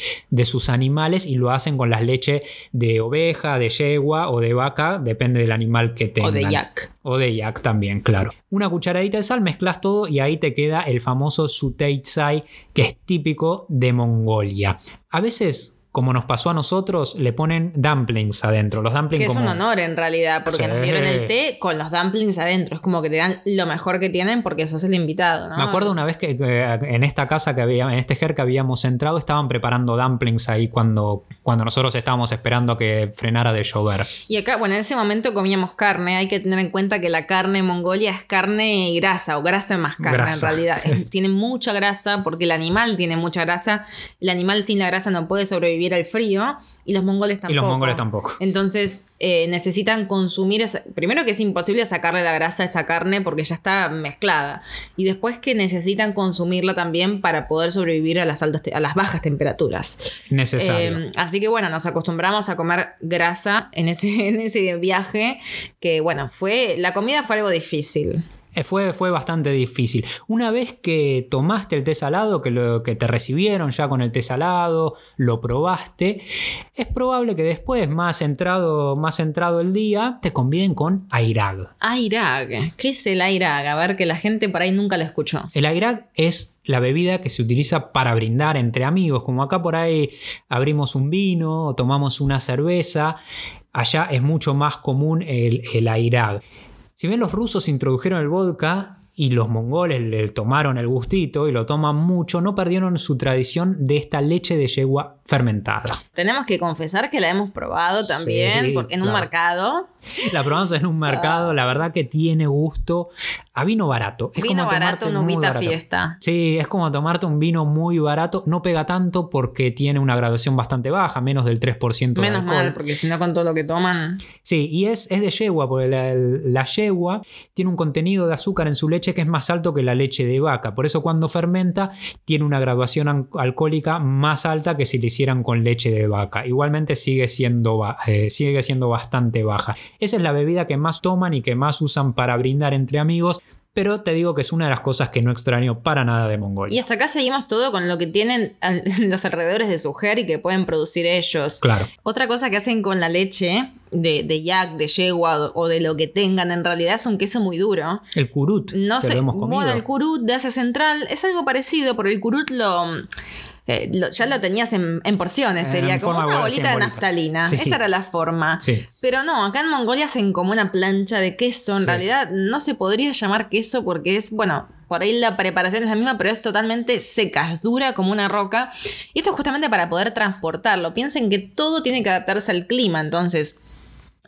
sus animales y lo hacen con las leches de oveja, de yegua o de vaca, depende del animal que tengan. O de yak. O de yak también, claro. Una cucharadita de sal, mezclas todo y ahí te queda el famoso suteitsai, que es típico de Mongolia. A veces como nos pasó a nosotros, le ponen dumplings adentro. Los dumplings que es un honor en realidad, porque nos dieron el té con los dumplings adentro. Es como que te dan lo mejor que tienen porque sos el invitado. ¿no? Me acuerdo una vez que, en esta casa que había, en este ger que habíamos entrado, estaban preparando dumplings ahí cuando, cuando nosotros estábamos esperando que frenara de llover. Y acá, bueno, en ese momento comíamos carne. Hay que tener en cuenta que la carne en Mongolia es carne y grasa, o grasa más carne en realidad. tiene mucha grasa porque el animal tiene mucha grasa. El animal sin la grasa no puede sobrevivir al frío y los mongoles tampoco. Y los mongoles tampoco. Entonces eh, necesitan consumir, primero que es imposible sacarle la grasa a esa carne porque ya está mezclada y después que necesitan consumirla también para poder sobrevivir a las, altas a las bajas temperaturas. Necesario. Eh, así que bueno, nos acostumbramos a comer grasa en ese, en ese viaje que bueno, fue, la comida fue algo difícil. Eh, fue, fue, bastante difícil. Una vez que tomaste el té salado, que, lo, que te recibieron ya con el té salado, lo probaste, es probable que después, más entrado, más entrado el día, te conviden con Airag. Airag, ¿qué es el Airag? A ver, que la gente por ahí nunca lo escuchó. El Airag es la bebida que se utiliza para brindar entre amigos, como acá por ahí abrimos un vino o tomamos una cerveza, allá es mucho más común el, el Airag. Si bien los rusos introdujeron el vodka y los mongoles le tomaron el gustito y lo toman mucho, no perdieron su tradición de esta leche de yegua fermentada. Tenemos que confesar que la hemos probado también, porque en un mercado. La probamos en un mercado, la verdad que tiene gusto a vino barato. Es vino como barato, una fiesta. Sí, es como tomarte un vino muy barato. No pega tanto porque tiene una graduación bastante baja, menos del 3% Menos mal, porque si no con todo lo que toman. Sí, y es, es de yegua, porque la, la yegua tiene un contenido de azúcar en su leche que es más alto que la leche de vaca. Por eso cuando fermenta tiene una graduación alcohólica más alta que si le hicieran con leche de vaca. Igualmente sigue siendo, eh, sigue siendo bastante baja. Esa es la bebida que más toman y que más usan para brindar entre amigos pero te digo que es una de las cosas que no extraño para nada de Mongolia. Y hasta acá seguimos todo con lo que tienen los alrededores de su y que pueden producir ellos. Claro. Otra cosa que hacen con la leche de, de yak, de yegua o de lo que tengan en realidad es un queso muy duro. El kurut. No sé, bueno, el kurut de Asia Central es algo parecido, pero el kurut lo eh, lo- ya lo tenías en, en porciones, En sería como una bolita de naftalina. Sí. Esa era la forma. Sí. Pero no, acá en Mongolia hacen como una plancha de queso. En Sí. realidad no se podría llamar queso porque es, bueno, por ahí la preparación es la misma, pero es totalmente seca, es dura como una roca. Y esto es justamente para poder transportarlo. Piensen que todo tiene que adaptarse al clima, entonces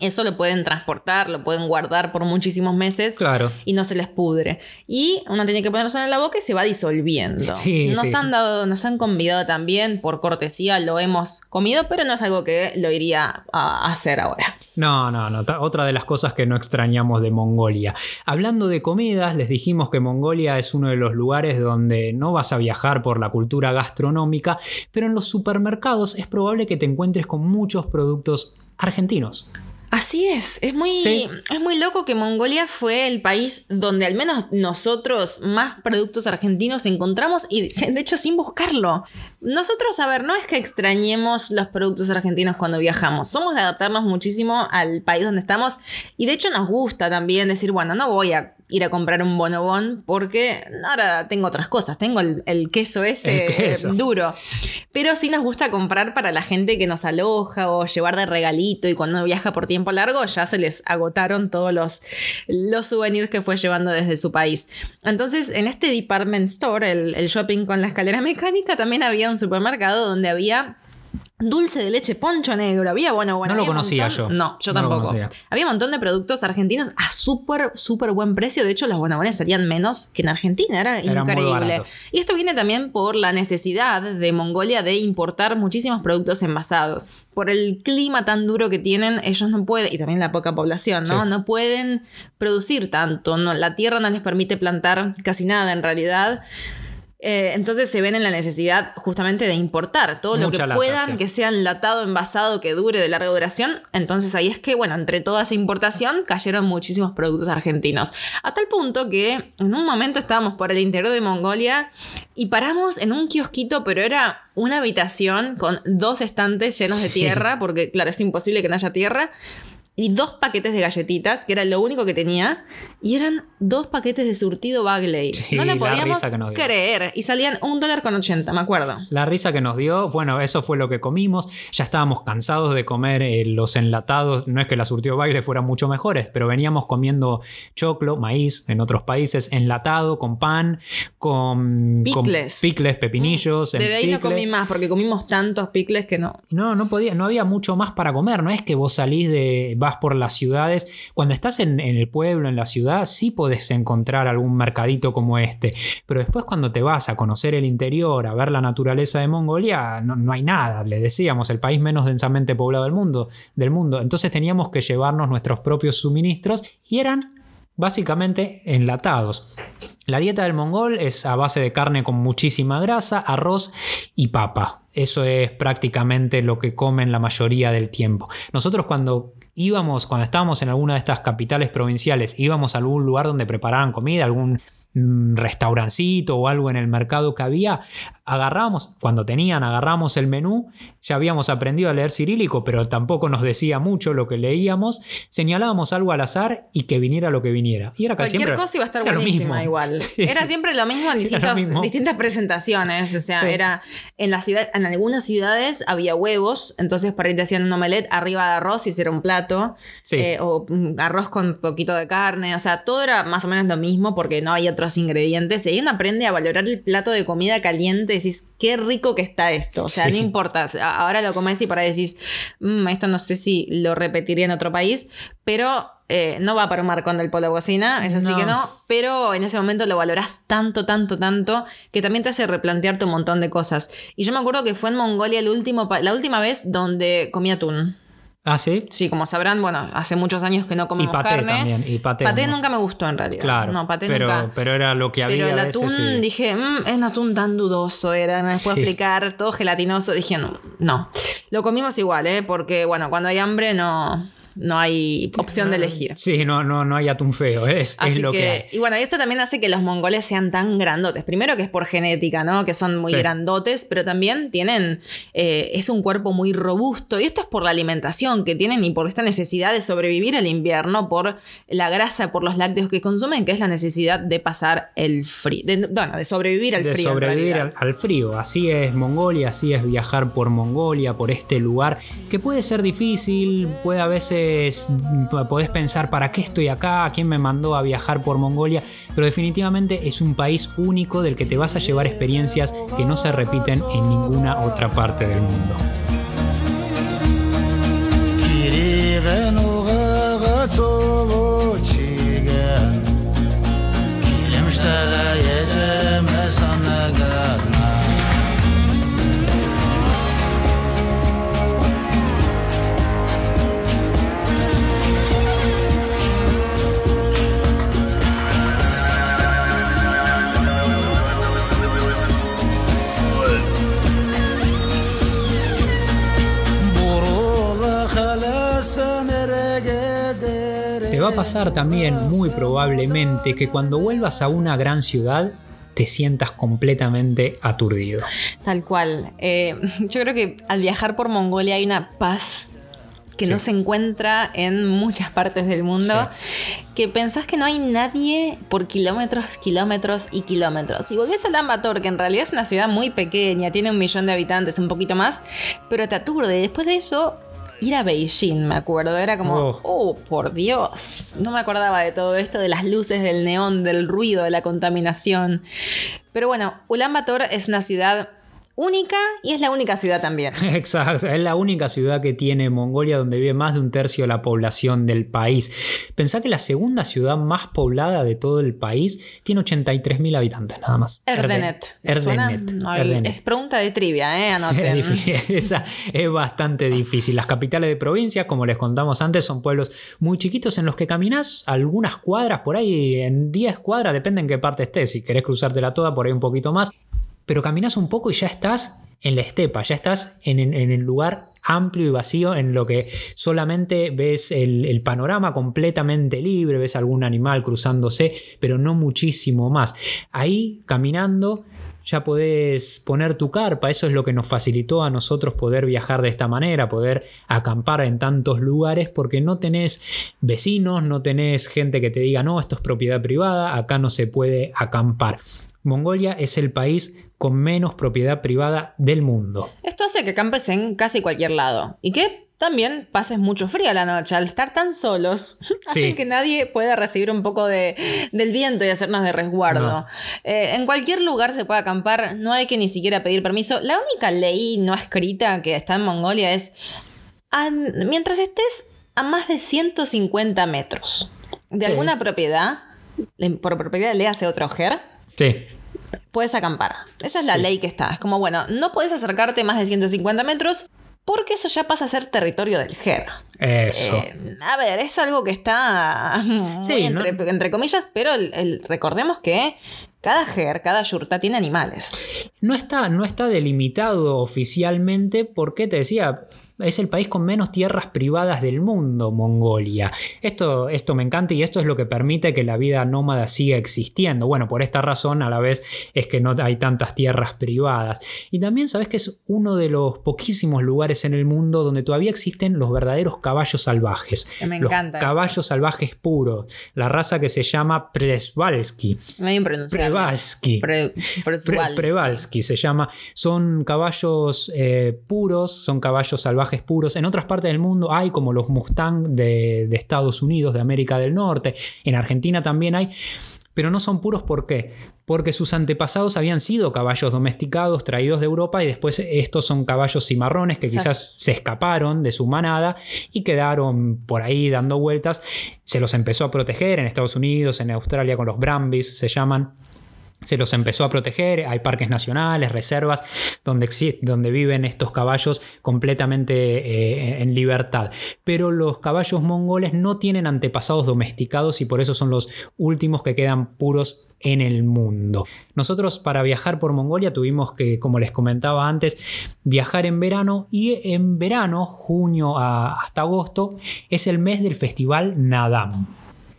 eso lo pueden transportar, lo pueden guardar por muchísimos meses Claro. y no se les pudre. Y uno tiene que ponerse en la boca y se va disolviendo. Sí, nos sí. han dado, nos han convidado también, por cortesía lo hemos comido, pero no es algo que lo iría a hacer ahora. No, no, no. Otra de las cosas que no extrañamos de Mongolia. Hablando de comidas, les dijimos que Mongolia es uno de los lugares donde no vas a viajar por la cultura gastronómica, pero en los supermercados es probable que te encuentres con muchos productos argentinos. Así es, es muy, Sí. es muy loco que Mongolia fue el país donde al menos nosotros más productos argentinos encontramos y de hecho sin buscarlo. Nosotros, a ver, no es que extrañemos los productos argentinos cuando viajamos, somos de adaptarnos muchísimo al país donde estamos y de hecho nos gusta también decir, bueno, no voy a ir a comprar un bonobón porque ahora tengo otras cosas, tengo el, el queso ese El queso. duro. Pero sí nos gusta comprar para la gente que nos aloja o llevar de regalito y cuando uno viaja por tiempo largo ya se les agotaron todos los, los souvenirs que fue llevando desde su país. Entonces en este department store, el, el shopping con la escalera mecánica, también había un supermercado donde había... Dulce de leche poncho negro, había bueno, bueno. No lo conocía montón- yo. No, yo No tampoco. Había un montón de productos argentinos a súper, súper buen precio. De hecho, los bonabones salían menos que en Argentina. Era, increíble. Y esto viene también por la necesidad de Mongolia de importar muchísimos productos envasados. Por el clima tan duro que tienen, ellos no pueden, y también la poca población, ¿no? Sí. No pueden producir tanto. No, la tierra no les permite plantar casi nada en realidad. Eh, entonces se ven en la necesidad justamente de importar todo lo que lata, puedan, sí. que sea enlatado, envasado, que dure de larga duración. Entonces ahí es que, bueno, entre toda esa importación cayeron muchísimos productos argentinos. A tal punto que en un momento estábamos por el interior de Mongolia y paramos en un kiosquito, pero era una habitación con dos estantes llenos de tierra, porque claro, es imposible que no haya tierra. Y dos paquetes de galletitas, que era lo único que tenía. Y eran dos paquetes de surtido Bagley. Sí, no lo la podíamos creer. Y salían un dólar con 80, me acuerdo. La risa que nos dio, bueno, eso fue lo que comimos. Ya estábamos cansados de comer eh, los enlatados. No es que la surtido baile fueran mucho mejores, pero veníamos comiendo choclo, maíz en otros países, enlatado, con pan, con con Picles. picles, pepinillos. en Desde ahí no picle. comí más, porque comimos tantos picles que no. No, no podía, no había mucho más para comer. No es que vos salís de, vas por las ciudades. Cuando estás en, el pueblo, en la ciudad, sí podés encontrar algún mercadito como este. Pero después cuando te vas a conocer el interior, a ver la naturaleza de Mongolia, no, no hay nada. Le decíamos, el país menos densamente poblado del mundo, del mundo. Entonces teníamos que llevarnos nuestros propios suministros y eran básicamente enlatados. La dieta del mongol es a base de carne con muchísima grasa, arroz y papa. Eso es prácticamente lo que comen la mayoría del tiempo. Nosotros cuando íbamos, cuando estábamos en alguna de estas capitales provinciales, íbamos a algún lugar donde preparaban comida, algún restaurancito o algo en el mercado que había, agarramos, cuando tenían, agarramos el menú, ya habíamos aprendido a leer cirílico, pero tampoco nos decía mucho lo que leíamos, señalábamos algo al azar y que viniera lo que viniera. Y era casi Cualquier siempre- cosa iba a estar buenísima igual. Era siempre lo mismo en lo mismo. distintas presentaciones. O sea, Sí. era en la ciudad, en algunas ciudades había huevos, entonces para ahí te hacían un omelette arriba de arroz y era un plato. Sí. Eh, o arroz con poquito de carne. O sea, todo era más o menos lo mismo porque no hay otros ingredientes. Y ahí uno aprende a valorar el plato de comida caliente decís, qué rico que está esto. O sea, Sí. no importa. Ahora lo comes y por ahí decís, "Mm, esto no sé si lo repetiría en otro país, pero eh, no va para un marcón del polo cocina, eso sí No. que no. Pero en ese momento lo valorás tanto, tanto, tanto, que también te hace replantearte un montón de cosas. Y yo me acuerdo que fue en Mongolia el último, la última vez donde comí atún. Ah, sí. Sí, como sabrán, bueno, hace muchos años que no Y comemos paté carne. también. Y paté, Paté ¿no? nunca me gustó en realidad. Claro. No, paté pero, nunca. pero era lo que había Pero el a veces. atún, y- dije, "Mm, es un atún tan dudoso, era, me Sí. explicar, todo gelatinoso. Dije, no, no. Lo comimos igual, ¿eh? Porque, bueno, cuando hay hambre no, no hay opción de elegir. Sí, no, no, no hay atún feo, es, es lo que, hay. Y bueno, esto también hace que los mongoles sean tan grandotes. Primero que es por genética, ¿no? Que son muy grandotes, pero también tienen, eh, es un cuerpo muy robusto. Y esto es por la alimentación que tienen y por esta necesidad de sobrevivir al invierno, por la grasa, por los lácteos que consumen, que es la necesidad de pasar el frío. bueno, de sobrevivir al de frío. Sobrevivir al, frío. Así es Mongolia, así es viajar por Mongolia, por este lugar, que puede ser difícil, puede a veces, podés pensar, ¿para qué estoy acá? ¿Quién me mandó a viajar por Mongolia? Pero definitivamente es un país único del que te vas a llevar experiencias que no se repiten en ninguna otra parte del mundo. Pasar también muy probablemente que cuando vuelvas a una gran ciudad te sientas completamente aturdido. Tal cual. Eh, yo creo que al viajar por Mongolia hay una paz que no se encuentra en muchas partes del mundo, que pensás que no hay nadie por kilómetros, kilómetros y kilómetros. Y volvés a Lambator, que en realidad es una ciudad muy pequeña, tiene un millón de habitantes, un poquito más, pero te aturde. Después de eso ir a Beijing, me acuerdo. Era como, oh. oh. por Dios. No me acordaba de todo esto, de las luces, del neón, del ruido, de la contaminación. Pero bueno, Ulaanbaatar es una ciudad única y es la única ciudad también. Exacto, es la única ciudad que tiene Mongolia donde vive más de un tercio de la población del país. Pensá que la segunda ciudad más poblada de todo el país tiene 83.000 habitantes nada más. Erdenet. Erdenet. Es pregunta de trivia, ¿eh? Anoten. Esa es bastante difícil. Las capitales de provincias, como les contamos antes, son pueblos muy chiquitos en los que caminas algunas cuadras por ahí, en 10 cuadras, depende en qué parte estés. Si querés cruzártela toda, por ahí un poquito más pero caminas un poco y ya estás en la estepa, ya estás en, el lugar amplio y vacío en lo que solamente ves el, panorama completamente libre, ves algún animal cruzándose, pero no muchísimo más. Ahí caminando ya podés poner tu carpa, eso es lo que nos facilitó a nosotros poder viajar de esta manera, poder acampar en tantos lugares, porque no tenés vecinos, no tenés gente que te diga, no, esto es propiedad privada, acá no se puede acampar. Mongolia es el país con menos propiedad privada del mundo. Esto hace que acampes en casi cualquier lado y que también pases mucho frío a la noche. Al estar tan solos, hacen que nadie pueda recibir un poco de, del viento y hacernos de resguardo. Eh, en cualquier lugar se puede acampar, no hay que ni siquiera pedir permiso. La única ley no escrita que está en Mongolia es mientras estés a más de 150 metros de alguna propiedad, por propiedad le hace otro ojer. Sí puedes acampar. Esa es la ley que está. Es como, bueno, no puedes acercarte más de 150 metros porque eso ya pasa a ser territorio del GER. Eso. Eh, a ver, es algo que está muy entre, comillas, pero recordemos que cada GER, cada yurta tiene animales. No está, no está delimitado oficialmente porque te decía, es el país con menos tierras privadas del mundo, Mongolia. Esto, esto me encanta y esto es lo que permite que la vida nómada siga existiendo. Bueno, por esta razón a la vez es que no hay tantas tierras privadas. Y también sabes que es uno de los poquísimos lugares en el mundo donde todavía existen los verdaderos caballos salvajes. Me los encanta. Caballos salvajes puros. La raza que se llama Presvalsky. Prevalsky. Prevalsky se llama. Son caballos eh, puros, son caballos salvajes puros. En otras partes del mundo hay como los Mustang de, Estados Unidos, de América del Norte. En Argentina también hay pero no son puros ¿por qué? Porque sus antepasados habían sido caballos domesticados traídos de Europa y después estos son caballos cimarrones que quizás se escaparon de su manada y quedaron por ahí dando vueltas. Se los empezó a proteger en Estados Unidos, en Australia con los Brambis se llaman. Se los empezó a proteger, hay parques nacionales, reservas, donde, donde viven estos caballos completamente eh, en libertad. Pero los caballos mongoles no tienen antepasados domesticados y por eso son los últimos que quedan puros en el mundo. Nosotros para viajar por Mongolia tuvimos que, como les comentaba antes, viajar en verano y en verano, junio hasta agosto, es el mes del festival Nadam.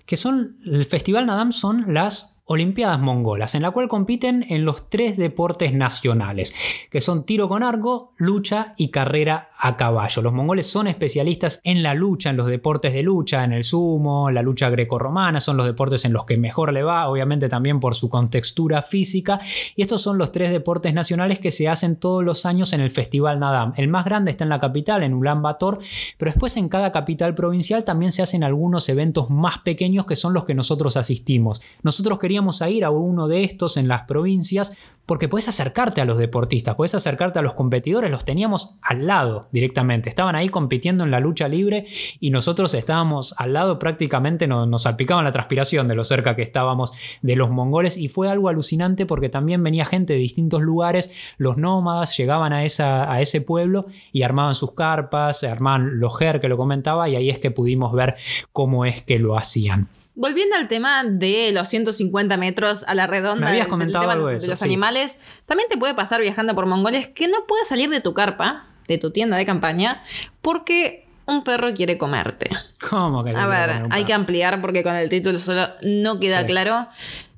Que son, el festival Nadam son las Olimpiadas Mongolas, en la cual compiten en los tres deportes nacionales, que son tiro con arco, lucha y carrera a caballo. Los mongoles son especialistas en la lucha, en los deportes de lucha, en el sumo, la lucha grecorromana, son los deportes en los que mejor le va, obviamente también por su contextura física, y estos son los tres deportes nacionales que se hacen todos los años en el Festival Nadam. El más grande está en la capital, en Ulan Bator, pero después en cada capital provincial también se hacen algunos eventos más pequeños que son los que nosotros asistimos. Nosotros queríamos a ir a uno de estos en las provincias porque puedes acercarte a los deportistas, puedes acercarte a los competidores, los teníamos al lado directamente, estaban ahí compitiendo en la lucha libre y nosotros estábamos al lado prácticamente, nos, nos salpicaban la transpiración de lo cerca que estábamos de los mongoles y fue algo alucinante porque también venía gente de distintos lugares, los nómadas llegaban a, esa, a ese pueblo y armaban sus carpas, armaban los ger que lo comentaba y ahí es que pudimos ver cómo es que lo hacían. Volviendo al tema de los 150 metros a la redonda Me habías comentado algo de, eso, los sí. animales, también te puede pasar viajando por Mongolia que no puedes salir de tu carpa, de tu tienda de campaña, porque un perro quiere comerte. ¿Cómo que A ver, hay que ampliar porque con el título solo no queda Sí. claro.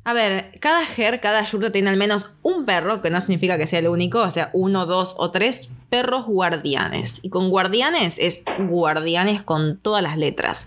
A ver, cada ger, cada yurta tiene al menos un perro, que no significa que sea el único, o sea, uno, dos o tres perros guardianes. Y con guardianes es guardianes con todas las letras.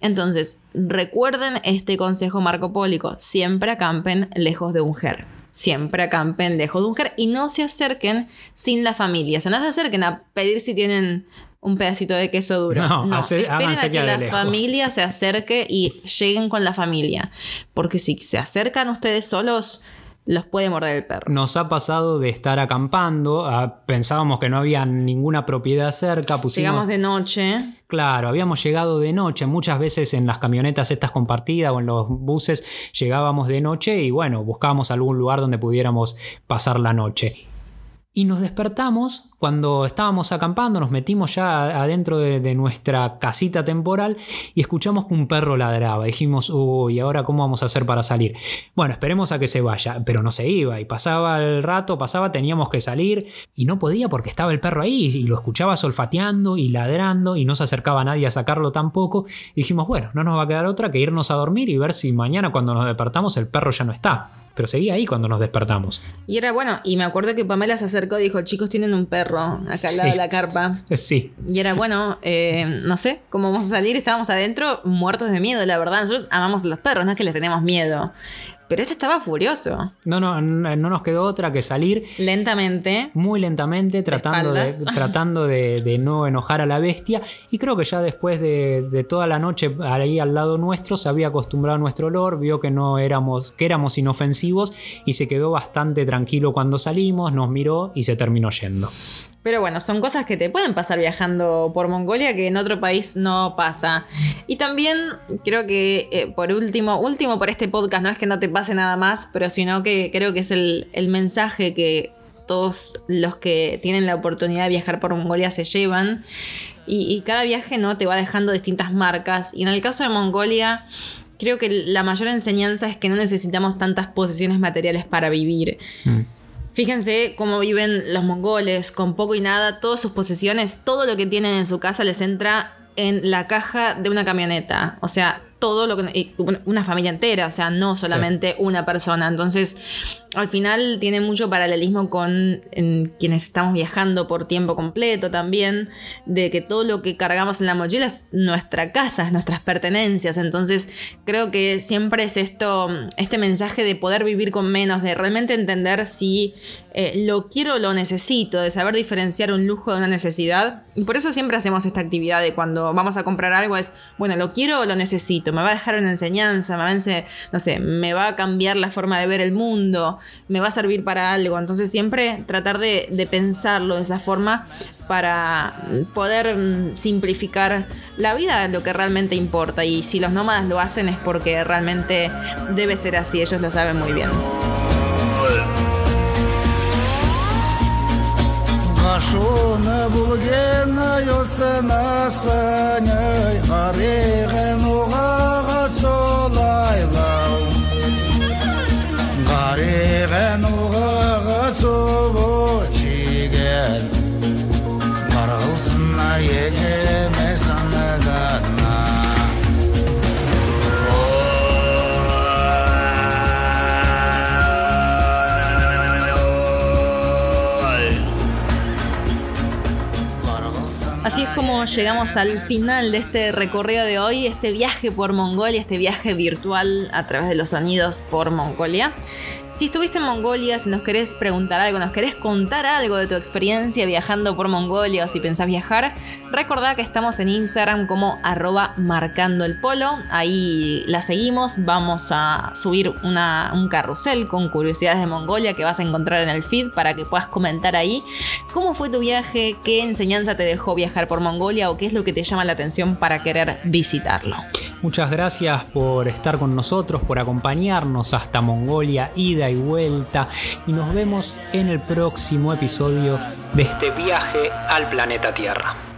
Entonces, recuerden este consejo marcopólico, siempre acampen lejos de un ger. Siempre acampen lejos de ger y no se acerquen sin la familia. O sea, no se acerquen a pedir si tienen un pedacito de queso duro. No, No, hace- esperen a que la lejos. familia se acerque y lleguen con la familia. Porque si se acercan ustedes solos, los puede morder el perro. Nos ha pasado de estar acampando, ah, pensábamos que no había ninguna propiedad cerca, pusimos... Llegamos de noche. Claro, habíamos llegado de noche, muchas veces en las camionetas estas compartidas o en los buses llegábamos de noche y bueno, buscábamos algún lugar donde pudiéramos pasar la noche. Y nos despertamos cuando estábamos acampando, nos metimos ya adentro de, nuestra casita temporal y escuchamos que un perro ladraba. Dijimos, uy, ¿ahora cómo vamos a hacer para salir? Bueno, esperemos a que se vaya, pero no se iba y pasaba el rato, pasaba, teníamos que salir y no podía porque estaba el perro ahí y lo escuchaba solfateando y ladrando y no se acercaba nadie a sacarlo tampoco. Y dijimos, bueno, no nos va a quedar otra que irnos a dormir y ver si mañana cuando nos despertamos el perro ya no está. Pero seguía ahí cuando nos despertamos. Y era bueno, y me acuerdo que Pamela se acercó y dijo, chicos, tienen un perro acá al lado Sí. de la carpa. Sí, Y era bueno, eh, no sé cómo vamos a salir, estábamos adentro muertos de miedo, la verdad. Nosotros amamos a los perros, no es que les tenemos miedo. Pero este estaba furioso. no, no, no no nos quedó otra que salir Lentamente. muy lentamente tratando, de, tratando de, de no enojar a la bestia y creo que ya después de, de toda la noche ahí al lado nuestro se había acostumbrado a nuestro olor, vio que no éramos, que éramos inofensivos y se quedó bastante tranquilo cuando salimos, nos miró y se terminó yendo. Pero bueno, son cosas que te pueden pasar viajando por Mongolia que en otro país no pasa. Y también creo que eh, por último, último por este podcast, no es que no te pase nada más, pero sino que creo que es el, mensaje que todos los que tienen la oportunidad de viajar por Mongolia se llevan. Y, y cada viaje no te va dejando distintas marcas. Y en el caso de Mongolia, creo que la mayor enseñanza es que no necesitamos tantas posesiones materiales para vivir. Mm. Fíjense cómo viven los mongoles, con poco y nada, todas sus posesiones, todo lo que tienen en su casa les entra en la caja de una camioneta. O sea, todo lo que. Una familia entera, o sea, no solamente una persona. Entonces, al final tiene mucho paralelismo con en quienes estamos viajando por tiempo completo también, de que todo lo que cargamos en la mochila es nuestra casa, es nuestras pertenencias. Entonces, creo que siempre es esto, este mensaje de poder vivir con menos, de realmente entender si eh, lo quiero o lo necesito, de saber diferenciar un lujo de una necesidad. Y por eso siempre hacemos esta actividad de cuando vamos a comprar algo es, bueno, lo quiero o lo necesito, me va a dejar una enseñanza, me va a, no sé, me va a cambiar la forma de ver el mundo, me va a servir para algo. Entonces siempre tratar de, de pensarlo de esa forma para poder mm, simplificar la vida, lo que realmente importa. Y si los nómadas lo hacen es porque realmente debe ser así, ellos lo saben muy bien. Como llegamos al final de este recorrido de hoy, este viaje por Mongolia, este viaje virtual a través de los sonidos por Mongolia. Si estuviste en Mongolia, si nos querés preguntar algo, nos querés contar algo de tu experiencia viajando por Mongolia o si pensás viajar, recordá que estamos en Instagram como arroba marcando el polo. Ahí la seguimos. Vamos a subir un carrusel con curiosidades de Mongolia que vas a encontrar en el feed para que puedas comentar ahí cómo fue tu viaje, qué enseñanza te dejó viajar por Mongolia o qué es lo que te llama la atención para querer visitarlo. Muchas gracias por estar con nosotros, por acompañarnos hasta Mongolia, ida y vuelta. Y nos vemos en el próximo episodio de este viaje al planeta Tierra.